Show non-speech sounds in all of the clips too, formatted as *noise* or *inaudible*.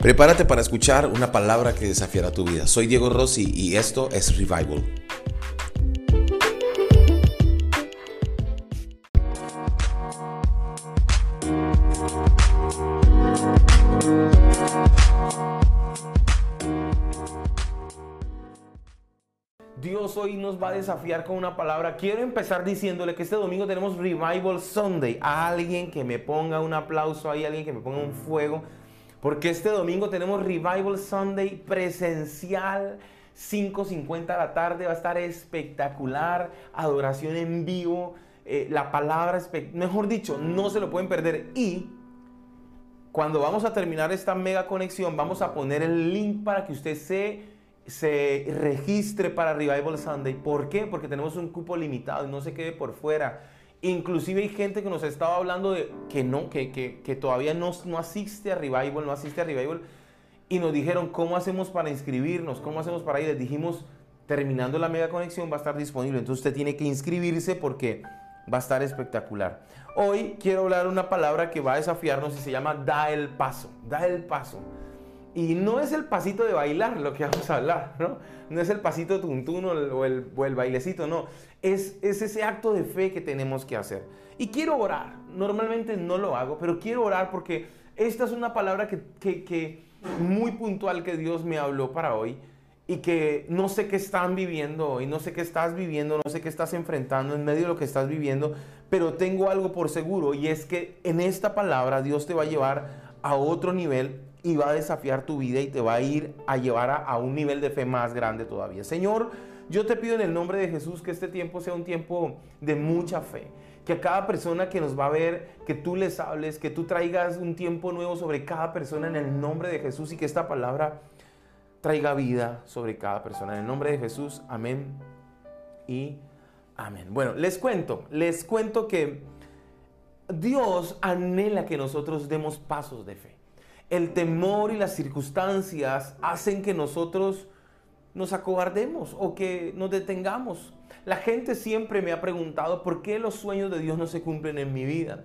Prepárate para escuchar una palabra que desafiará tu vida. Soy Diego Rossi y esto es Revival. Dios hoy nos va a desafiar con una palabra. Quiero empezar diciéndole que este domingo tenemos Revival Sunday. Alguien que me ponga un aplauso ahí, alguien que me ponga un fuego. Porque este domingo tenemos Revival Sunday presencial. 5.50 de la tarde va a estar espectacular. Adoración en vivo. Eh, la palabra, mejor dicho, no se lo pueden perder. Y cuando vamos a terminar esta mega conexión, vamos a poner el link para que usted se se registre para Revival Sunday. ¿Por qué? Porque tenemos un cupo limitado y no se quede por fuera. Inclusive hay gente que nos estaba hablando de que no, que, que, todavía no, no asiste a Revival, no asiste a Revival. Y nos dijeron, ¿cómo hacemos para inscribirnos? ¿Cómo hacemos para ir? Les dijimos, terminando la mega conexión va a estar disponible. Entonces usted tiene que inscribirse porque va a estar espectacular. Hoy quiero hablar una palabra que va a desafiarnos y se llama da el paso. Da el paso. Y no es el pasito de bailar lo que vamos a hablar, ¿no? No es el pasito tuntún o el, o el, bailecito, no. Es, es ese acto de fe que tenemos que hacer. Y quiero orar. Normalmente no lo hago, pero quiero orar porque esta es una palabra que muy puntual que Dios me habló para hoy y que no sé qué están viviendo hoy, no sé qué estás viviendo, no sé qué estás enfrentando en medio de lo que estás viviendo, pero tengo algo por seguro y es que en esta palabra Dios te va a llevar a otro nivel y va a desafiar tu vida y te va a ir a llevar a, un nivel de fe más grande todavía. Señor, yo te pido en el nombre de Jesús que este tiempo sea un tiempo de mucha fe. Que a cada persona que nos va a ver, que tú les hables, que tú traigas un tiempo nuevo sobre cada persona en el nombre de Jesús y que esta palabra traiga vida sobre cada persona. En el nombre de Jesús, amén y amén. Bueno, les cuento, les cuento que Dios anhela que nosotros demos pasos de fe el temor y las circunstancias hacen que nosotros nos acobardemos o que nos detengamos. La gente siempre me ha preguntado por qué los sueños de Dios no se cumplen en mi vida.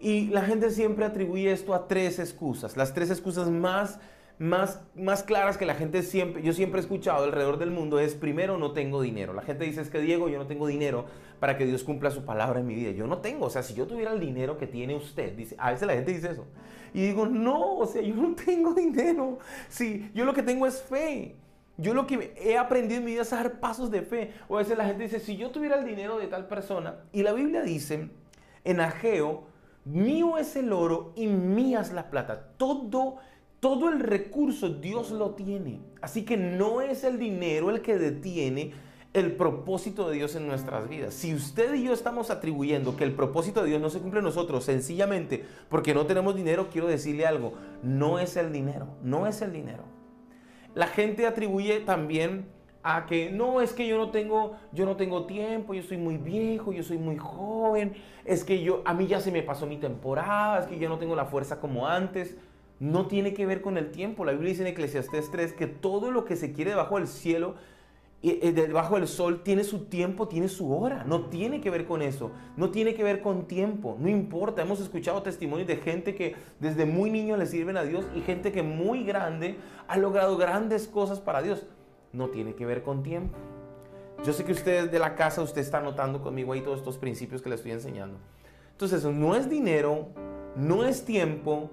Y la gente siempre atribuye esto a tres excusas. Las tres excusas más, más, más claras que la gente siempre, yo siempre he escuchado alrededor del mundo es, primero, no tengo dinero. La gente dice, es que Diego, yo no tengo dinero para que Dios cumpla su palabra en mi vida. Yo no tengo, o sea, si yo tuviera el dinero que tiene usted, dice, a veces la gente dice eso. Y digo, no, o sea, yo no *laughs* tengo dinero. Sí, yo lo que tengo es fe. Yo lo que he aprendido en mi vida es dar pasos de fe. O a veces la gente dice, si yo tuviera el dinero de tal persona, y la Biblia dice en Ageo, mío es el oro y mía es la plata. Todo, todo el recurso Dios lo tiene. Así que no es el dinero el que detiene el propósito de Dios en nuestras vidas. Si usted y yo estamos atribuyendo que el propósito de Dios no se cumple nosotros sencillamente porque no tenemos dinero, quiero decirle algo, no es el dinero, no es el dinero. La gente atribuye también a que no es que yo no tengo yo no tengo tiempo, yo soy muy viejo, yo soy muy joven, es que yo a mí ya se me pasó mi temporada, es que yo no tengo la fuerza como antes. No tiene que ver con el tiempo. La Biblia dice en Eclesiastés 3 que todo lo que se quiere debajo del cielo debajo del sol tiene su tiempo, tiene su hora. No tiene que ver con eso. No tiene que ver con tiempo. No importa. Hemos escuchado testimonios de gente que desde muy niño le sirven a Dios y gente que muy grande ha logrado grandes cosas para Dios. No tiene que ver con tiempo. Yo sé que usted de la casa, usted está notando conmigo ahí todos estos principios que le estoy enseñando. Entonces, no es dinero, no es tiempo,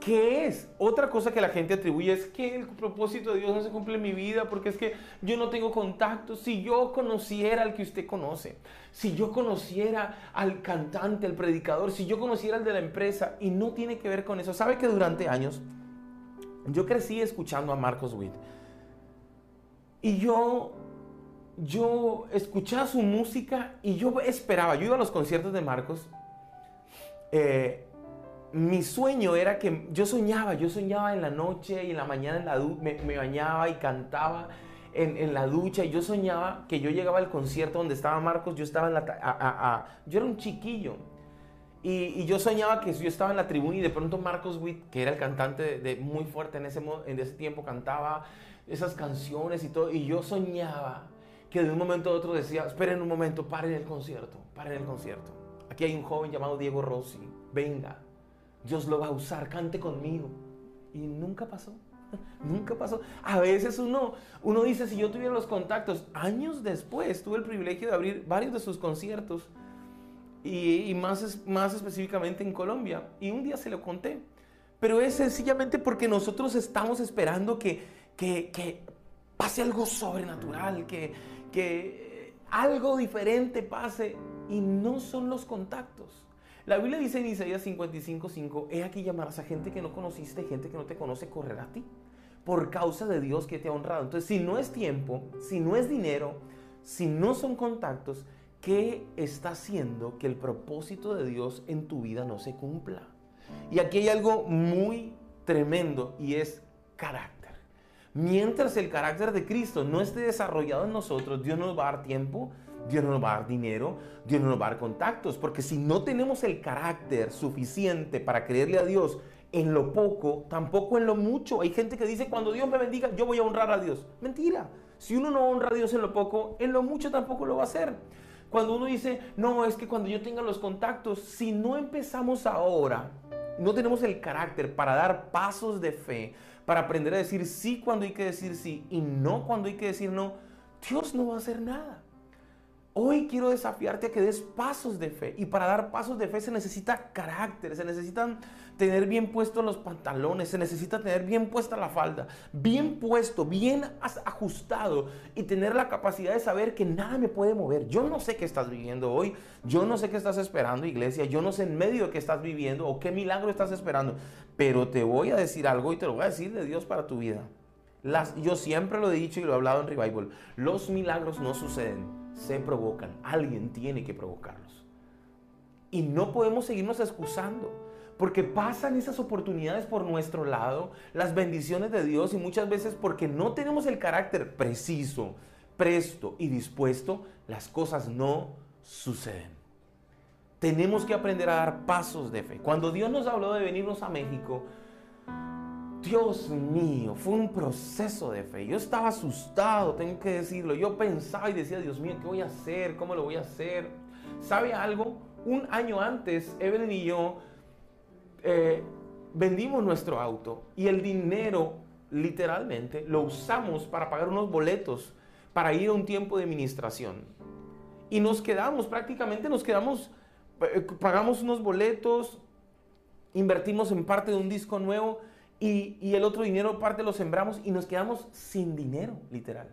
¿Qué es? Otra cosa que la gente atribuye es que el propósito de Dios no se cumple en mi vida porque es que yo no tengo contacto. Si yo conociera al que usted conoce, si yo conociera al cantante, al predicador, si yo conociera al de la empresa y no tiene que ver con eso. ¿Sabe que durante años yo crecí escuchando a Marcos Witt? Y yo yo escuchaba su música y yo esperaba, yo iba a los conciertos de Marcos eh, mi sueño era que yo soñaba, yo soñaba en la noche y en la mañana en la me, me, bañaba y cantaba en, la ducha y yo soñaba que yo llegaba al concierto donde estaba Marcos, yo estaba en la... yo era un chiquillo y, yo soñaba que yo estaba en la tribuna y de pronto Marcos Witt, que era el cantante de, muy fuerte en ese, en ese tiempo, cantaba esas canciones y todo y yo soñaba que de un momento a otro decía, esperen un momento, paren el concierto, paren el concierto. Aquí hay un joven llamado Diego Rossi, venga, Dios lo va a usar, cante conmigo. Y nunca pasó. *laughs* Nunca pasó. A veces uno, uno dice, si yo tuviera los contactos, años después tuve el privilegio de abrir varios de sus conciertos y, más, más específicamente en Colombia. Y un día se lo conté. Pero es sencillamente porque nosotros estamos esperando que, que, que pase algo sobrenatural, que, que algo diferente pase. Y no son los contactos. La Biblia dice en Isaías 55:5, he aquí llamarás a gente que no conociste, gente que no te conoce, correr a ti, por causa de Dios que te ha honrado. Entonces, si no es tiempo, si no es dinero, si no son contactos, ¿qué está haciendo que el propósito de Dios en tu vida no se cumpla? Y aquí hay algo muy tremendo y es carácter. Mientras el carácter de Cristo no esté desarrollado en nosotros, Dios nos va a dar tiempo, Dios no nos va a dar dinero, Dios no nos va a dar contactos, porque si no tenemos el carácter suficiente para creerle a Dios en lo poco, tampoco en lo mucho. Hay gente que dice, cuando Dios me bendiga, yo voy a honrar a Dios. Mentira. Si uno no honra a Dios en lo poco, en lo mucho tampoco lo va a hacer. Cuando uno dice, no, es que cuando yo tenga los contactos, si no empezamos ahora, no tenemos el carácter para dar pasos de fe, para aprender a decir sí cuando hay que decir sí y no cuando hay que decir no, Dios no va a hacer nada. Hoy quiero desafiarte a que des pasos de fe. Y para dar pasos de fe se necesita carácter, se necesitan tener bien puestos los pantalones, se necesita tener bien puesta la falda, bien puesto, bien ajustado y tener la capacidad de saber que nada me puede mover. Yo no sé qué estás viviendo hoy, yo no sé qué estás esperando, iglesia, yo no sé en medio de qué estás viviendo o qué milagro estás esperando, pero te voy a decir algo y te lo voy a decir de Dios para tu vida. Las, yo siempre lo he dicho y lo he hablado en Revival, los milagros no suceden se provocan. Alguien tiene que provocarlos. Y no podemos seguirnos excusando. Porque pasan esas oportunidades por nuestro lado, las bendiciones de Dios y muchas veces porque no tenemos el carácter preciso, presto y dispuesto, las cosas no suceden. Tenemos que aprender a dar pasos de fe. Cuando Dios nos habló de venirnos a México, Dios mío, fue un proceso de fe. Yo estaba asustado, tengo que decirlo. Yo pensaba y decía, Dios mío, ¿qué voy a hacer? ¿Cómo lo voy a hacer? ¿Sabe algo? Un año antes, Evelyn y yo eh, vendimos nuestro auto y el dinero, literalmente, lo usamos para pagar unos boletos para ir a un tiempo de administración. Y nos quedamos, prácticamente nos quedamos, eh, pagamos unos boletos, invertimos en parte de un disco nuevo y, el otro dinero parte lo sembramos y nos quedamos sin dinero, literal.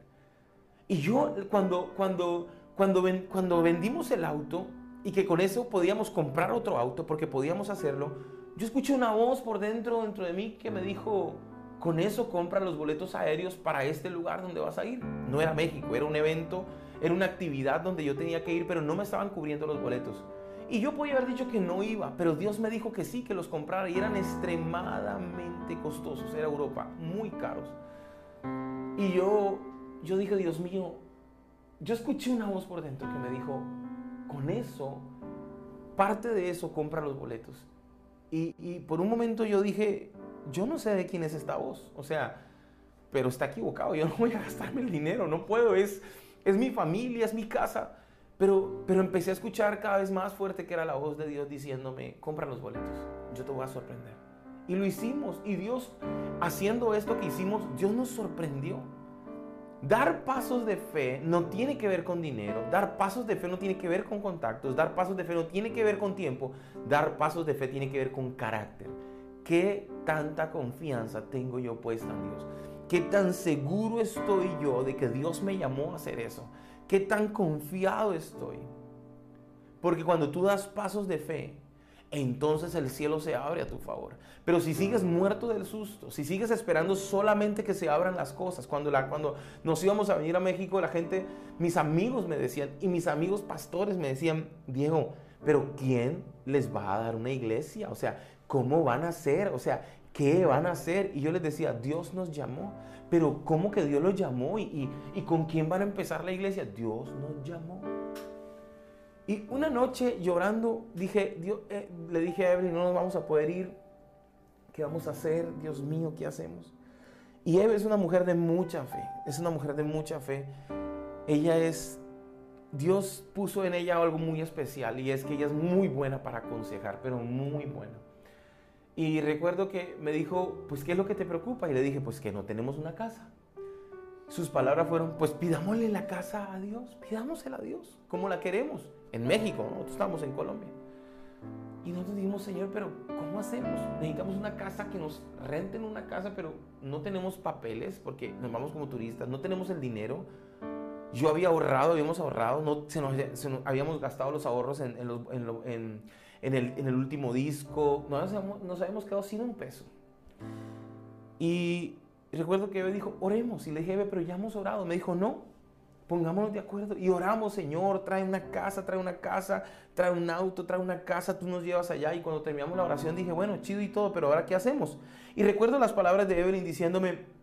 Y yo cuando, cuando, cuando, cuando vendimos el auto y que con eso podíamos comprar otro auto porque podíamos hacerlo, yo escuché una voz por dentro, dentro de mí que me dijo, con eso compra los boletos aéreos para este lugar donde vas a ir. No era México, era un evento, era una actividad donde yo tenía que ir, pero no me estaban cubriendo los boletos. Y yo podía haber dicho que no iba, pero Dios me dijo que sí, que los comprara y eran extremadamente costosos. Era Europa, muy caros. Y yo, yo dije, Dios mío, yo escuché una voz por dentro que me dijo, con eso, parte de eso compra los boletos. Y, y por un momento yo dije, yo no sé de quién es esta voz. O sea, pero está equivocado, yo no voy a gastarme el dinero, no puedo, es, es mi familia, es mi casa. Pero, pero empecé a escuchar cada vez más fuerte que era la voz de Dios diciéndome, compra los boletos, yo te voy a sorprender. Y lo hicimos. Y Dios, haciendo esto que hicimos, Dios nos sorprendió. Dar pasos de fe no tiene que ver con dinero, dar pasos de fe no tiene que ver con contactos, dar pasos de fe no tiene que ver con tiempo, dar pasos de fe tiene que ver con carácter. ¿Qué tanta confianza tengo yo puesta en Dios? ¿Qué tan seguro estoy yo de que Dios me llamó a hacer eso? ¿Qué tan confiado estoy? Porque cuando tú das pasos de fe, entonces el cielo se abre a tu favor. Pero si sigues muerto del susto, si sigues esperando solamente que se abran las cosas, cuando, cuando nos íbamos a venir a México, la gente, mis amigos me decían, y mis amigos pastores me decían, Diego, pero ¿quién les va a dar una iglesia? O sea, ¿cómo van a hacer? O sea, ¿qué van a hacer? Y yo les decía, Dios nos llamó. Pero ¿cómo que Dios los llamó? ¿Y, con quién van a empezar la iglesia? Dios nos llamó. Y una noche llorando, dije, Dios, eh, le dije a Evelyn, no nos vamos a poder ir. ¿Qué vamos a hacer? Dios mío, ¿qué hacemos? Y Eve es una mujer de mucha fe, es una mujer de mucha fe. Ella es, Dios puso en ella algo muy especial y es que ella es muy buena para aconsejar, pero muy buena. Y recuerdo que me dijo, pues, ¿qué es lo que te preocupa? Y le dije, pues, que no tenemos una casa. Sus palabras fueron, pues, pidámosle la casa a Dios, pidámosela a Dios, como la queremos. En México, nosotros estamos en Colombia. Y nosotros dijimos, Señor, pero ¿cómo hacemos? Necesitamos una casa que nos renten una casa, pero no tenemos papeles porque nos vamos como turistas, no tenemos el dinero. Yo había ahorrado, habíamos ahorrado, no, se nos, habíamos gastado los ahorros en, en, en, el, en el, último disco, nos, nos habíamos quedado sin un peso. Y recuerdo que Eve dijo, oremos. Y le dije, Eve, pero ya hemos orado. Me dijo, no, pongámonos de acuerdo y oramos, Señor, trae una casa, trae una casa, trae un auto, trae una casa, tú nos llevas allá. Y cuando terminamos la oración dije, bueno, chido y todo, pero ahora ¿qué hacemos? Y recuerdo las palabras de Evelyn diciéndome,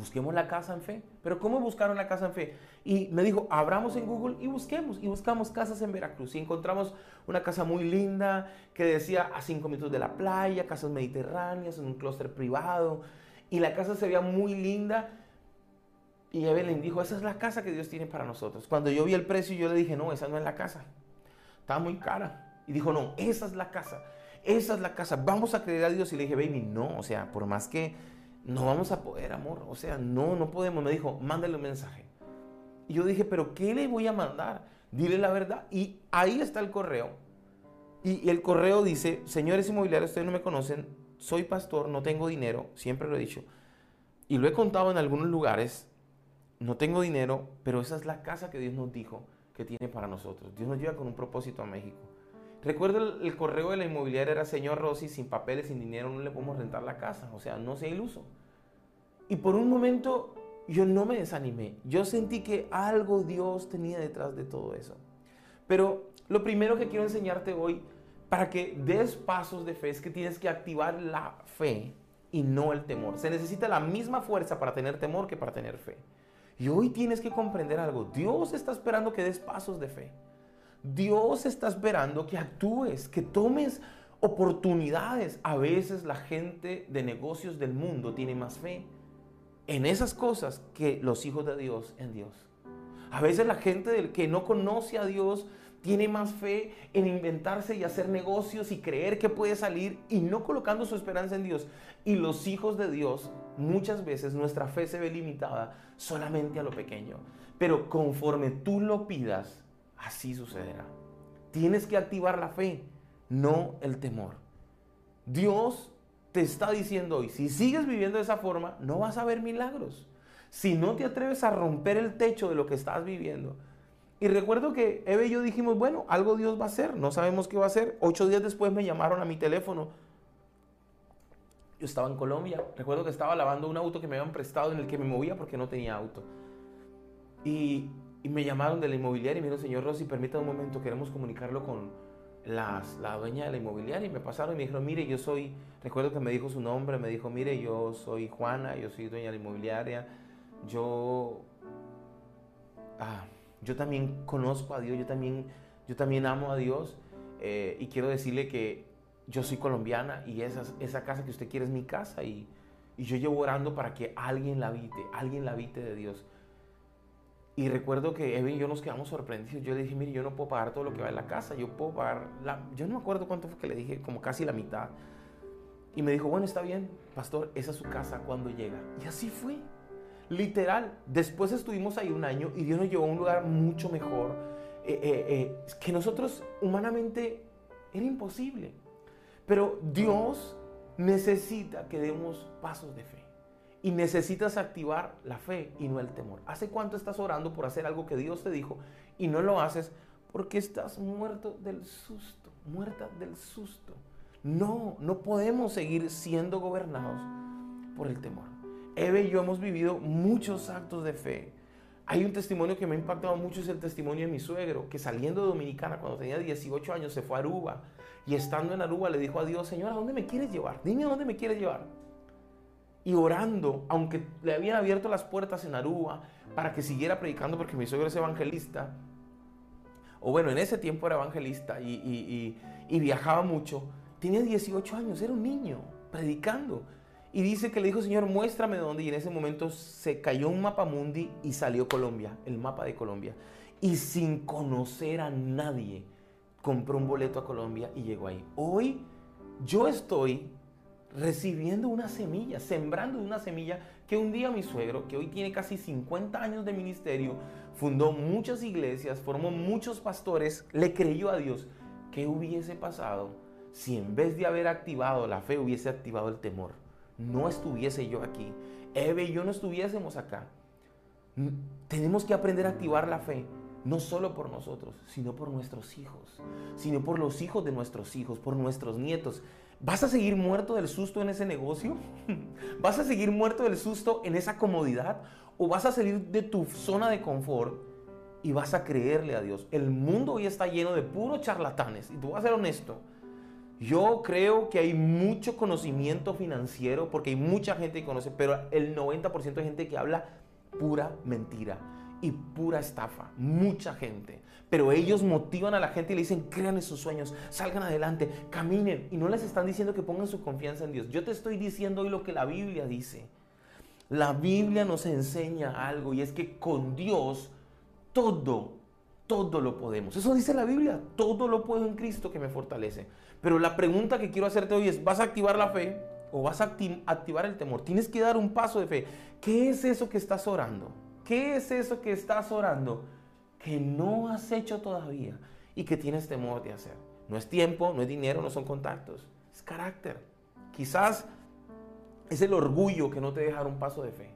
busquemos la casa en fe. Pero ¿cómo buscar una casa en fe? Y me dijo, abramos en Google y busquemos. Y buscamos casas en Veracruz. Y encontramos una casa muy linda que decía a cinco minutos de la playa, casas mediterráneas, en un clúster privado. Y la casa se veía muy linda. Y Evelyn dijo, esa es la casa que Dios tiene para nosotros. Cuando yo vi el precio, yo le dije, no, esa no es la casa. Estaba muy cara. Y dijo, no, esa es la casa. Esa es la casa. Vamos a creer a Dios. Y le dije, baby, no, o sea, por más que no vamos a poder, amor. O sea, no, no podemos. Me dijo, mándale un mensaje. Y yo dije, pero ¿qué le voy a mandar? Dile la verdad. Y ahí está el correo. Y, el correo dice, señores inmobiliarios, ustedes no me conocen, soy pastor, no tengo dinero, siempre lo he dicho. Y lo he contado en algunos lugares, no tengo dinero, pero esa es la casa que Dios nos dijo que tiene para nosotros. Dios nos lleva con un propósito a México. Recuerdo el, correo de la inmobiliaria era, señor Rossi, sin papeles, sin dinero, no le podemos rentar la casa. O sea, no sea iluso. Y por un momento yo no me desanimé. Yo sentí que algo Dios tenía detrás de todo eso. Pero lo primero que quiero enseñarte hoy, para que des pasos de fe, es que tienes que activar la fe y no el temor. Se necesita la misma fuerza para tener temor que para tener fe. Y hoy tienes que comprender algo. Dios está esperando que des pasos de fe. Dios está esperando que actúes, que tomes oportunidades. A veces la gente de negocios del mundo tiene más fe en esas cosas que los hijos de Dios en Dios. A veces la gente del que no conoce a Dios tiene más fe en inventarse y hacer negocios y creer que puede salir y no colocando su esperanza en Dios. Y los hijos de Dios, muchas veces nuestra fe se ve limitada solamente a lo pequeño. Pero conforme tú lo pidas, así sucederá. Tienes que activar la fe, no el temor. Dios te está diciendo hoy, si sigues viviendo de esa forma, no vas a ver milagros. Si no te atreves a romper el techo de lo que estás viviendo, y recuerdo que Eve y yo dijimos, bueno, algo Dios va a hacer, no sabemos qué va a hacer. Ocho días después me llamaron a mi teléfono. Yo estaba en Colombia, recuerdo que estaba lavando un auto que me habían prestado en el que me movía porque no tenía auto. Y, me llamaron de la inmobiliaria y me dijeron, señor Rossi, permítame un momento, queremos comunicarlo con las, la dueña de la inmobiliaria. Y me pasaron y me dijeron, mire, yo soy, recuerdo que me dijo su nombre, me dijo, mire, yo soy Juana, yo soy dueña de la inmobiliaria, yo... Ah, yo también conozco a Dios, yo también, yo también amo a Dios eh, y quiero decirle que yo soy colombiana y esa, esa casa que usted quiere es mi casa y, y yo llevo orando para que alguien la habite, alguien la habite de Dios. Y recuerdo que Evan y yo nos quedamos sorprendidos. Yo le dije, mire, yo no puedo pagar todo lo que va en la casa, yo puedo pagar, la... yo no me acuerdo cuánto fue que le dije, como casi la mitad. Y me dijo, bueno, está bien, pastor, esa es su casa cuando llega. Y así fue. Literal, después estuvimos ahí un año y Dios nos llevó a un lugar mucho mejor, eh, eh, eh, que nosotros humanamente era imposible. Pero Dios necesita que demos pasos de fe. Y necesitas activar la fe y no el temor. ¿Hace cuánto estás orando por hacer algo que Dios te dijo y no lo haces porque estás muerto del susto, muerta del susto? No, no podemos seguir siendo gobernados por el temor. Eve y yo hemos vivido muchos actos de fe. Hay un testimonio que me ha impactado mucho, es el testimonio de mi suegro, que saliendo de Dominicana cuando tenía 18 años se fue a Aruba y estando en Aruba le dijo a Dios, Señor, ¿a dónde me quieres llevar? Dime a dónde me quieres llevar. Y orando, aunque le habían abierto las puertas en Aruba para que siguiera predicando porque mi suegro es evangelista, o bueno, en ese tiempo era evangelista y, y viajaba mucho, tenía 18 años, era un niño, predicando. Y dice que le dijo, Señor, muéstrame dónde. Y en ese momento se cayó un mapa mundi y salió Colombia, el mapa de Colombia. Y sin conocer a nadie, compró un boleto a Colombia y llegó ahí. Hoy yo estoy recibiendo una semilla, sembrando una semilla que un día mi suegro, que hoy tiene casi 50 años de ministerio, fundó muchas iglesias, formó muchos pastores, le creyó a Dios. ¿Qué hubiese pasado si en vez de haber activado la fe hubiese activado el temor? No estuviese yo aquí. Eve y yo no estuviésemos acá. Tenemos que aprender a activar la fe, no solo por nosotros, sino por nuestros hijos, sino por los hijos de nuestros hijos, por nuestros nietos. ¿Vas a seguir muerto del susto en ese negocio? *laughs* ¿Vas a seguir muerto del susto en esa comodidad? ¿O vas a salir de tu zona de confort y vas a creerle a Dios? El mundo hoy está lleno de puros charlatanes. Y tú vas a ser honesto. Yo creo que hay mucho conocimiento financiero porque hay mucha gente que conoce, pero el 90% de gente que habla pura mentira y pura estafa. Mucha gente. Pero ellos motivan a la gente y le dicen, crean en sus sueños, salgan adelante, caminen. Y no les están diciendo que pongan su confianza en Dios. Yo te estoy diciendo hoy lo que la Biblia dice. La Biblia nos enseña algo y es que con Dios todo, todo lo podemos. Eso dice la Biblia. Todo lo puedo en Cristo que me fortalece. Pero la pregunta que quiero hacerte hoy es, ¿vas a activar la fe o vas a activar el temor? Tienes que dar un paso de fe. ¿Qué es eso que estás orando? ¿Qué es eso que estás orando que no has hecho todavía y que tienes temor de hacer? No es tiempo, no es dinero, no son contactos, es carácter. Quizás es el orgullo que no te deja dar un paso de fe.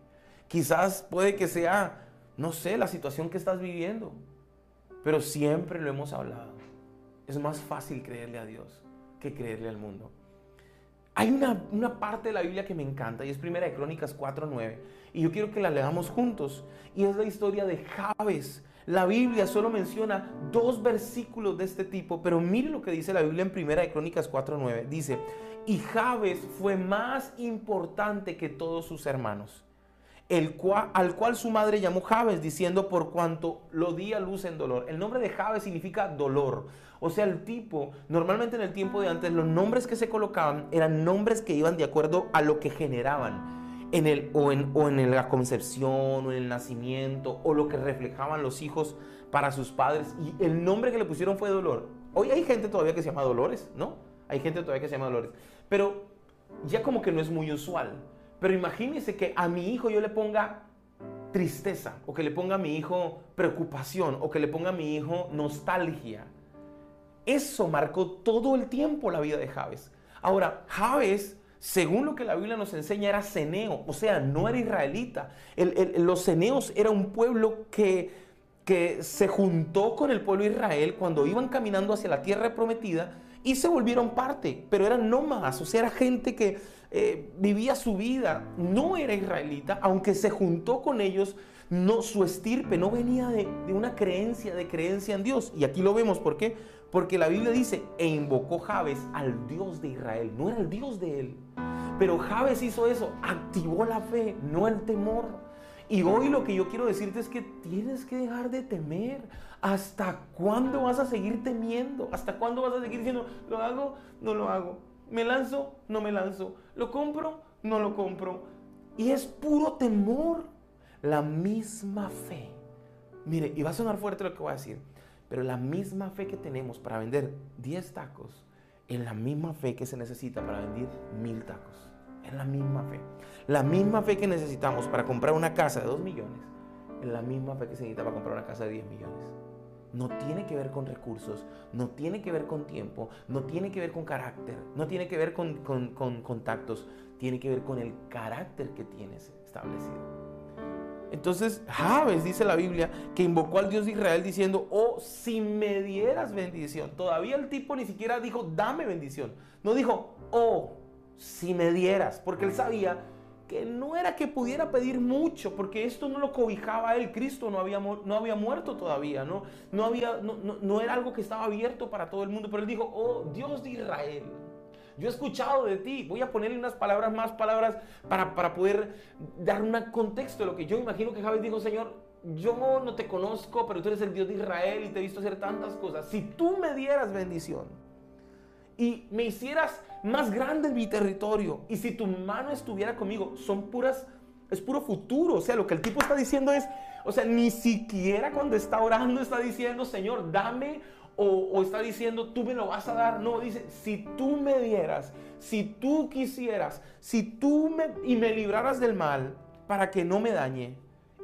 Quizás puede que sea, no sé, la situación que estás viviendo. Pero siempre lo hemos hablado. Es más fácil creerle a Dios que creerle al mundo. Hay una, parte de la Biblia que me encanta y es Primera de Crónicas 4.9 y yo quiero que la leamos juntos y es la historia de Jabes. La Biblia solo menciona dos versículos de este tipo, pero mire lo que dice la Biblia en Primera de Crónicas 4.9. Dice, y Jabes fue más importante que todos sus hermanos el cual, al cual su madre llamó Jabes, diciendo por cuanto lo di a luz en dolor. El nombre de Jabes significa dolor. O sea, el tipo, normalmente en el tiempo de antes, los nombres que se colocaban eran nombres que iban de acuerdo a lo que generaban. En el, o, en, o en la concepción, o en el nacimiento, o lo que reflejaban los hijos para sus padres. Y el nombre que le pusieron fue Dolor. Hoy hay gente todavía que se llama Dolores, ¿no? Hay gente todavía que se llama Dolores. Pero ya como que no es muy usual. Pero imagínense que a mi hijo yo le ponga tristeza, o que le ponga a mi hijo preocupación, o que le ponga a mi hijo nostalgia. Eso marcó todo el tiempo la vida de Javes. Ahora, Javes, según lo que la Biblia nos enseña, era ceneo, o sea, no era israelita. los ceneos era un pueblo que, que se juntó con el pueblo de Israel cuando iban caminando hacia la tierra prometida y se volvieron parte, pero eran nómadas, o sea, era gente que eh, vivía su vida, no era israelita, aunque se juntó con ellos, no, su estirpe no venía de, una creencia, de creencia en Dios. Y aquí lo vemos, ¿por qué? Porque la Biblia dice, e invocó Jabes al Dios de Israel, no era el Dios de él. Pero Jabes hizo eso, activó la fe, no el temor. Y hoy lo que yo quiero decirte es que tienes que dejar de temer. ¿Hasta cuándo vas a seguir temiendo? ¿Hasta cuándo vas a seguir diciendo, lo hago, no lo hago? ¿Me lanzo? No me lanzo. ¿Lo compro? No lo compro. Y es puro temor. La misma fe. Mire, y va a sonar fuerte lo que voy a decir, pero la misma fe que tenemos para vender 10 tacos, es la misma fe que se necesita para vender mil tacos. Es la misma fe. La misma fe que necesitamos para comprar una casa de 2 millones es la misma fe que se necesita para comprar una casa de 10 millones. No tiene que ver con recursos, no tiene que ver con tiempo, no tiene que ver con carácter, no tiene que ver con, con contactos, tiene que ver con el carácter que tienes establecido. Entonces, Javes dice la Biblia que invocó al Dios de Israel diciendo, oh, si me dieras bendición. Todavía el tipo ni siquiera dijo, dame bendición. No dijo, oh, si me dieras, porque él sabía que no era que pudiera pedir mucho, porque esto no lo cobijaba a él, Cristo no había, no había muerto todavía, ¿no? No, había, no, no, era algo que estaba abierto para todo el mundo, pero él dijo, oh Dios de Israel, yo he escuchado de ti, voy a ponerle unas palabras más, palabras para, para poder dar un contexto de lo que yo imagino que Javes dijo, Señor, yo no te conozco, pero tú eres el Dios de Israel y te he visto hacer tantas cosas, si tú me dieras bendición, y me hicieras más grande mi territorio. Y si tu mano estuviera conmigo, son puras, es puro futuro. O sea, lo que el tipo está diciendo es, o sea, ni siquiera cuando está orando está diciendo, Señor, dame o, está diciendo, tú me lo vas a dar. No, dice, si tú me dieras, si tú quisieras, si tú me, y me libraras del mal para que no me dañe.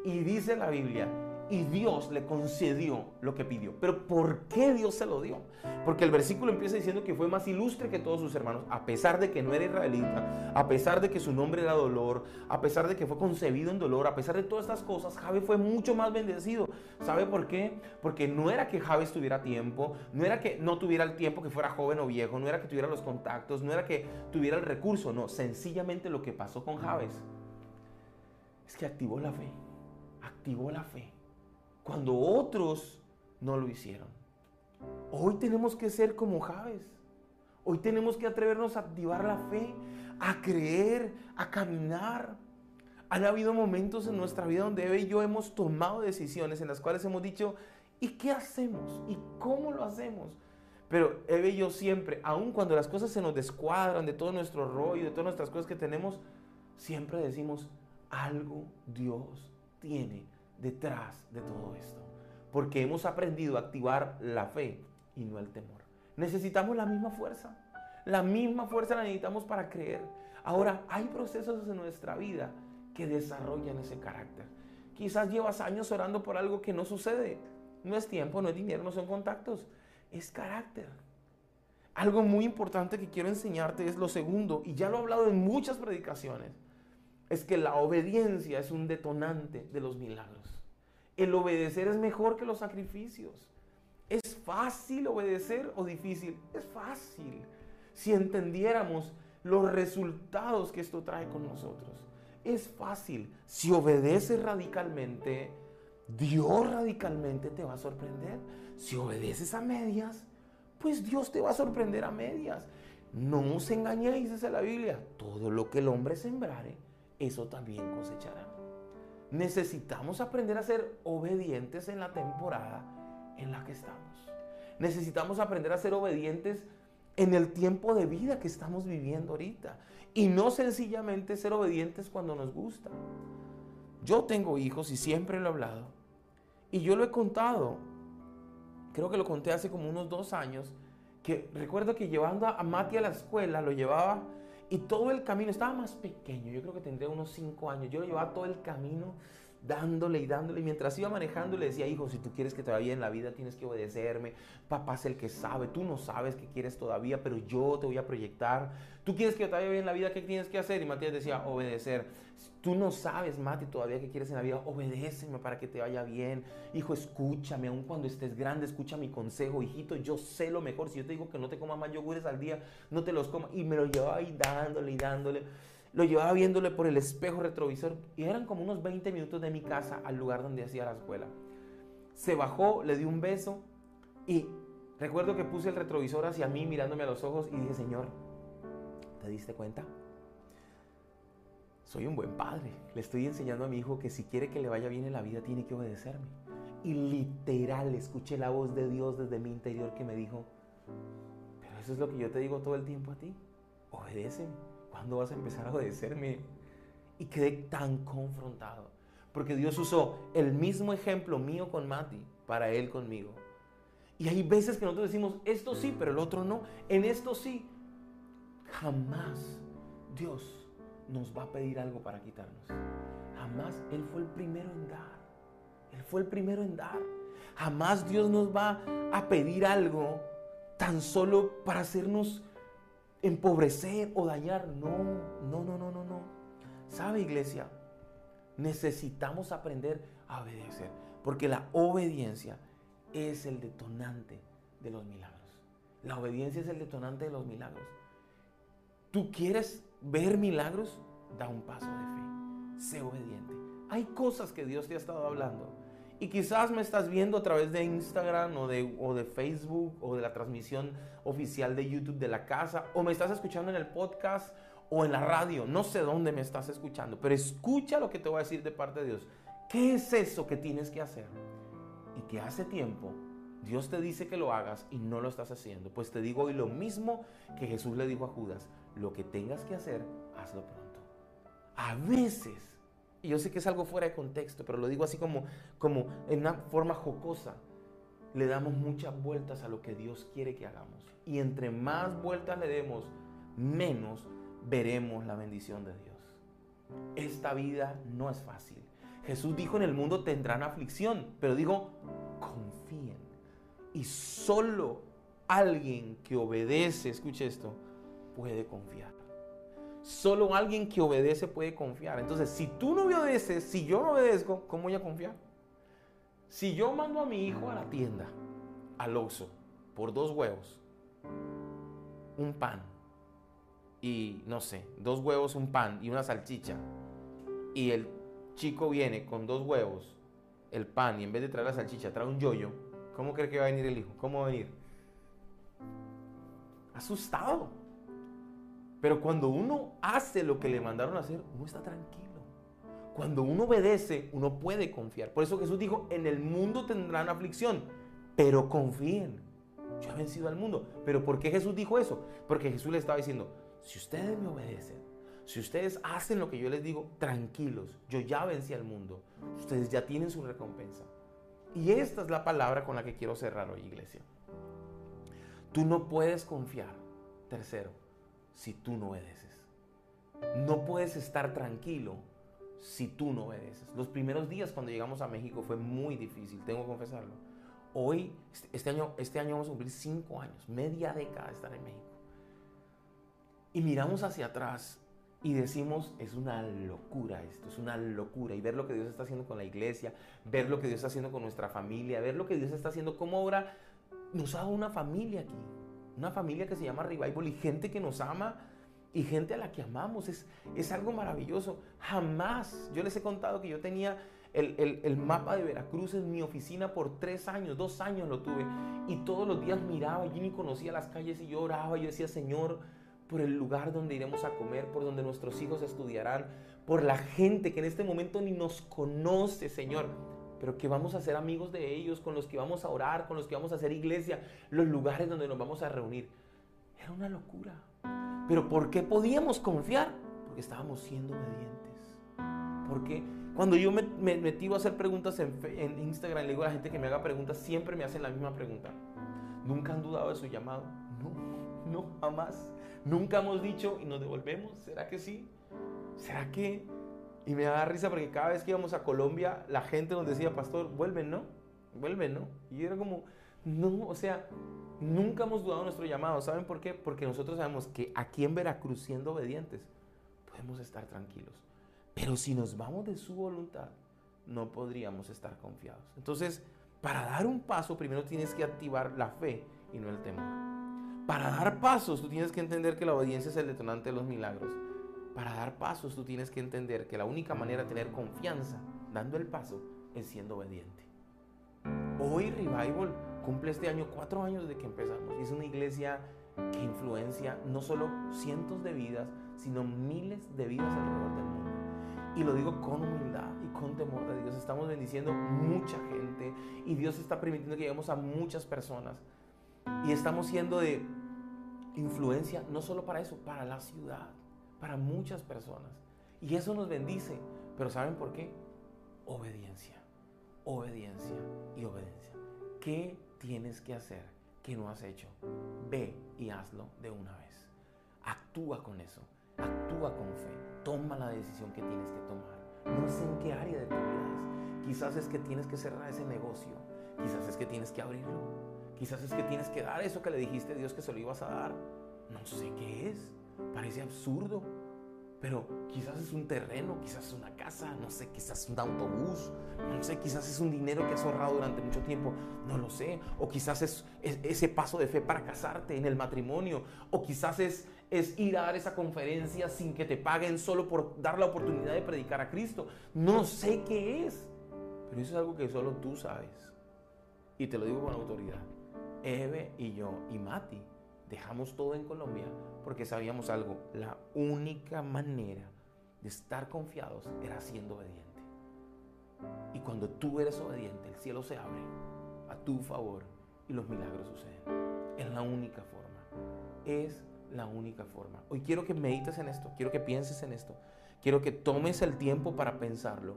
Y dice la Biblia, y Dios le concedió lo que pidió. Pero ¿por qué Dios se lo dio? Porque el versículo empieza diciendo que fue más ilustre que todos sus hermanos, a pesar de que no era israelita, a pesar de que su nombre era dolor, a pesar de que fue concebido en dolor, a pesar de todas estas cosas, Jabe fue mucho más bendecido. ¿Sabe por qué? Porque no era que Jabe tuviera tiempo, no era que no tuviera el tiempo, que fuera joven o viejo, no era que tuviera los contactos, no era que tuviera el recurso, no, sencillamente lo que pasó con Javes es que activó la fe, activó la fe cuando otros no lo hicieron. Hoy tenemos que ser como Javes. Hoy tenemos que atrevernos a activar la fe, a creer, a caminar. Han habido momentos en nuestra vida donde Eve y yo hemos tomado decisiones en las cuales hemos dicho, ¿y qué hacemos? ¿Y cómo lo hacemos? Pero Eve y yo siempre, aun cuando las cosas se nos descuadran de todo nuestro rollo, de todas nuestras cosas que tenemos, siempre decimos, algo Dios tiene detrás de todo esto. Porque hemos aprendido a activar la fe y no el temor. Necesitamos la misma fuerza. La misma fuerza la necesitamos para creer. Ahora, hay procesos en nuestra vida que desarrollan ese carácter. Quizás llevas años orando por algo que no sucede. No es tiempo, no es dinero, no son contactos. Es carácter. Algo muy importante que quiero enseñarte es lo segundo, y ya lo he hablado en muchas predicaciones es que la obediencia es un detonante de los milagros. El obedecer es mejor que los sacrificios. ¿Es fácil obedecer o difícil? Es fácil. Si entendiéramos los resultados que esto trae con nosotros. Es fácil. Si obedeces radicalmente, Dios radicalmente te va a sorprender. Si obedeces a medias, pues Dios te va a sorprender a medias. No os engañéis, dice la Biblia. Todo lo que el hombre sembrare, eso también cosechará. Necesitamos aprender a ser obedientes en la temporada en la que estamos. Necesitamos aprender a ser obedientes en el tiempo de vida que estamos viviendo ahorita. Y no sencillamente ser obedientes cuando nos gusta. Yo tengo hijos y siempre lo he hablado. Y yo lo he contado. Creo que lo conté hace como unos dos años. Que recuerdo que llevando a Mati a la escuela, lo llevaba y todo el camino, estaba más pequeño, yo creo que tendría unos 5 años. Yo lo llevaba todo el camino dándole y dándole. Y mientras iba manejando le decía, hijo, si tú quieres que te vaya en la vida, tienes que obedecerme. Papá es el que sabe. Tú no sabes qué quieres todavía, pero yo te voy a proyectar. Tú quieres que te vaya bien en la vida, ¿qué tienes que hacer? Y Matías decía, obedecer. Tú no sabes, Mati, todavía qué quieres en la vida. Obedéceme para que te vaya bien. Hijo, escúchame. Aun cuando estés grande, escucha mi consejo. Hijito, yo sé lo mejor. Si yo te digo que no te comas más yogures al día, no te los comas. Y me lo llevaba ahí dándole y dándole. Lo llevaba viéndole por el espejo retrovisor y eran como unos 20 minutos de mi casa al lugar donde hacía la escuela. Se bajó, le di un beso y recuerdo que puse el retrovisor hacia mí mirándome a los ojos y dije, Señor, ¿te diste cuenta? Soy un buen padre. Le estoy enseñando a mi hijo que si quiere que le vaya bien en la vida tiene que obedecerme. Y literal escuché la voz de Dios desde mi interior que me dijo, pero eso es lo que yo te digo todo el tiempo a ti. Obedéceme. ¿Cuándo vas a empezar a obedecerme? Y quedé tan confrontado. Porque Dios usó el mismo ejemplo mío con Mati para él conmigo. Y hay veces que nosotros decimos, esto sí, pero el otro no. En esto sí. Jamás Dios nos va a pedir algo para quitarnos. Jamás Él fue el primero en dar. Él fue el primero en dar. Jamás Dios nos va a pedir algo tan solo para hacernos empobrecer o dañar. No, no, no, no, no, no. ¿Sabe, iglesia? Necesitamos aprender a obedecer, porque la obediencia es el detonante de los milagros. La obediencia es el detonante de los milagros. ¿Tú quieres ver milagros? Da un paso de fe. Sé obediente. Hay cosas que Dios te ha estado hablando y quizás me estás viendo a través de Instagram o de, o de Facebook o de la transmisión oficial de YouTube de la casa o me estás escuchando en el podcast o en la radio. No sé dónde me estás escuchando, pero escucha lo que te voy a decir de parte de Dios. ¿Qué es eso que tienes que hacer? Y que hace tiempo Dios te dice que lo hagas y no lo estás haciendo. Pues te digo hoy lo mismo que Jesús le dijo a Judas. Lo que tengas que hacer, hazlo pronto. A veces y yo sé que es algo fuera de contexto, pero lo digo así como, como en una forma jocosa. le damos muchas vueltas a lo que Dios quiere que hagamos. Y entre más vueltas le demos, menos veremos la bendición de Dios. Esta vida no es fácil. Jesús dijo en el mundo tendrán aflicción, pero dijo, confíen. Y solo alguien que obedece, escuche esto, puede confiar. Solo alguien que obedece puede confiar. Entonces, si tú no obedeces, si yo no obedezco, ¿cómo voy a confiar? Si yo mando a mi hijo a la tienda, al Oxxo, por dos huevos, un pan y no sé, dos huevos, un pan y una salchicha, y el chico viene con dos huevos, el pan y en vez de traer la salchicha trae un yoyo, ¿cómo cree que va a venir el hijo? ¿Cómo va a venir? Asustado. Pero cuando uno hace lo que le mandaron a hacer, uno está tranquilo. Cuando uno obedece, uno puede confiar. Por eso Jesús dijo, en el mundo tendrán aflicción, pero confíen. Yo he vencido al mundo. Pero ¿por qué Jesús dijo eso? Porque Jesús le estaba diciendo, si ustedes me obedecen, si ustedes hacen lo que yo les digo, tranquilos, yo ya vencí al mundo. Ustedes ya tienen su recompensa. Y esta es la palabra con la que quiero cerrar hoy, iglesia. Tú no puedes confiar, tercero, si tú no obedeces. No puedes estar tranquilo si tú no obedeces. Los primeros días cuando llegamos a México fue muy difícil, tengo que confesarlo. Hoy, este, este año, este año vamos a cumplir cinco años, media década de estar en México. Y miramos hacia atrás y decimos, es una locura esto, es una locura. Y ver lo que Dios está haciendo con la iglesia, ver lo que Dios está haciendo con nuestra familia, ver lo que Dios está haciendo como obra, nos ha dado una familia aquí. Una familia que se llama Revival y gente que nos ama y gente a la que amamos. Es, es algo maravilloso. Jamás, yo les he contado que yo tenía el, el, mapa de Veracruz en mi oficina por tres años, dos años lo tuve. Y todos los días miraba, y ni conocía las calles y yo oraba. Yo decía, Señor, por el lugar donde iremos a comer, por donde nuestros hijos estudiarán, por la gente que en este momento ni nos conoce, Señor, pero que vamos a ser amigos de ellos, con los que vamos a orar, con los que vamos a hacer iglesia, los lugares donde nos vamos a reunir. Era una locura. Pero ¿por qué podíamos confiar? Porque estábamos siendo obedientes. Porque cuando yo me, metí a hacer preguntas en, en Instagram, le digo a la gente que me haga preguntas, siempre me hacen la misma pregunta. ¿Nunca han dudado de su llamado? No no, jamás. Nunca hemos dicho y nos devolvemos. ¿Será que sí? ¿Será que? Y me da risa porque cada vez que íbamos a Colombia, la gente nos decía, pastor, vuelven, ¿no? Vuelven, ¿no? Y era como, no, o sea, nunca hemos dudado nuestro llamado. ¿Saben por qué? Porque nosotros sabemos que aquí en Veracruz, siendo obedientes, podemos estar tranquilos. Pero si nos vamos de su voluntad, no podríamos estar confiados. Entonces, para dar un paso, primero tienes que activar la fe y no el temor. Para dar pasos, tú tienes que entender que la obediencia es el detonante de los milagros. Para dar pasos, tú tienes que entender que la única manera de tener confianza dando el paso es siendo obediente. Hoy Revival cumple este año cuatro años desde que empezamos. Es una iglesia que influencia no solo cientos de vidas, sino miles de vidas alrededor del mundo. Y lo digo con humildad y con temor de Dios. Estamos bendiciendo mucha gente y Dios está permitiendo que lleguemos a muchas personas. Y estamos siendo de influencia no solo para eso, para la ciudad, para muchas personas. Y eso nos bendice. Pero ¿saben por qué? Obediencia, obediencia y obediencia. ¿Qué tienes que hacer que no has hecho? Ve y hazlo de una vez. Actúa con eso, actúa con fe, toma la decisión que tienes que tomar. No sé en qué área de tu vida es. Quizás es que tienes que cerrar ese negocio, quizás es que tienes que abrirlo, Quizás es que tienes que dar eso que le dijiste a Dios que se lo ibas a dar. No sé qué es. Parece absurdo. Pero quizás es un terreno, quizás es una casa, no sé, quizás es un autobús, no sé, quizás es un dinero que has ahorrado durante mucho tiempo, no lo sé. O quizás es, ese paso de fe para casarte en el matrimonio. O quizás es, es ir a dar esa conferencia sin que te paguen solo por dar la oportunidad de predicar a Cristo. No sé qué es. Pero eso es algo que solo tú sabes. Y te lo digo con autoridad. Eve y yo y Mati dejamos todo en Colombia porque sabíamos algo. La única manera de estar confiados era siendo obediente. Y cuando tú eres obediente, el cielo se abre a tu favor y los milagros suceden. Es la única forma. Es la única forma. Hoy quiero que medites en esto, quiero que pienses en esto, quiero que tomes el tiempo para pensarlo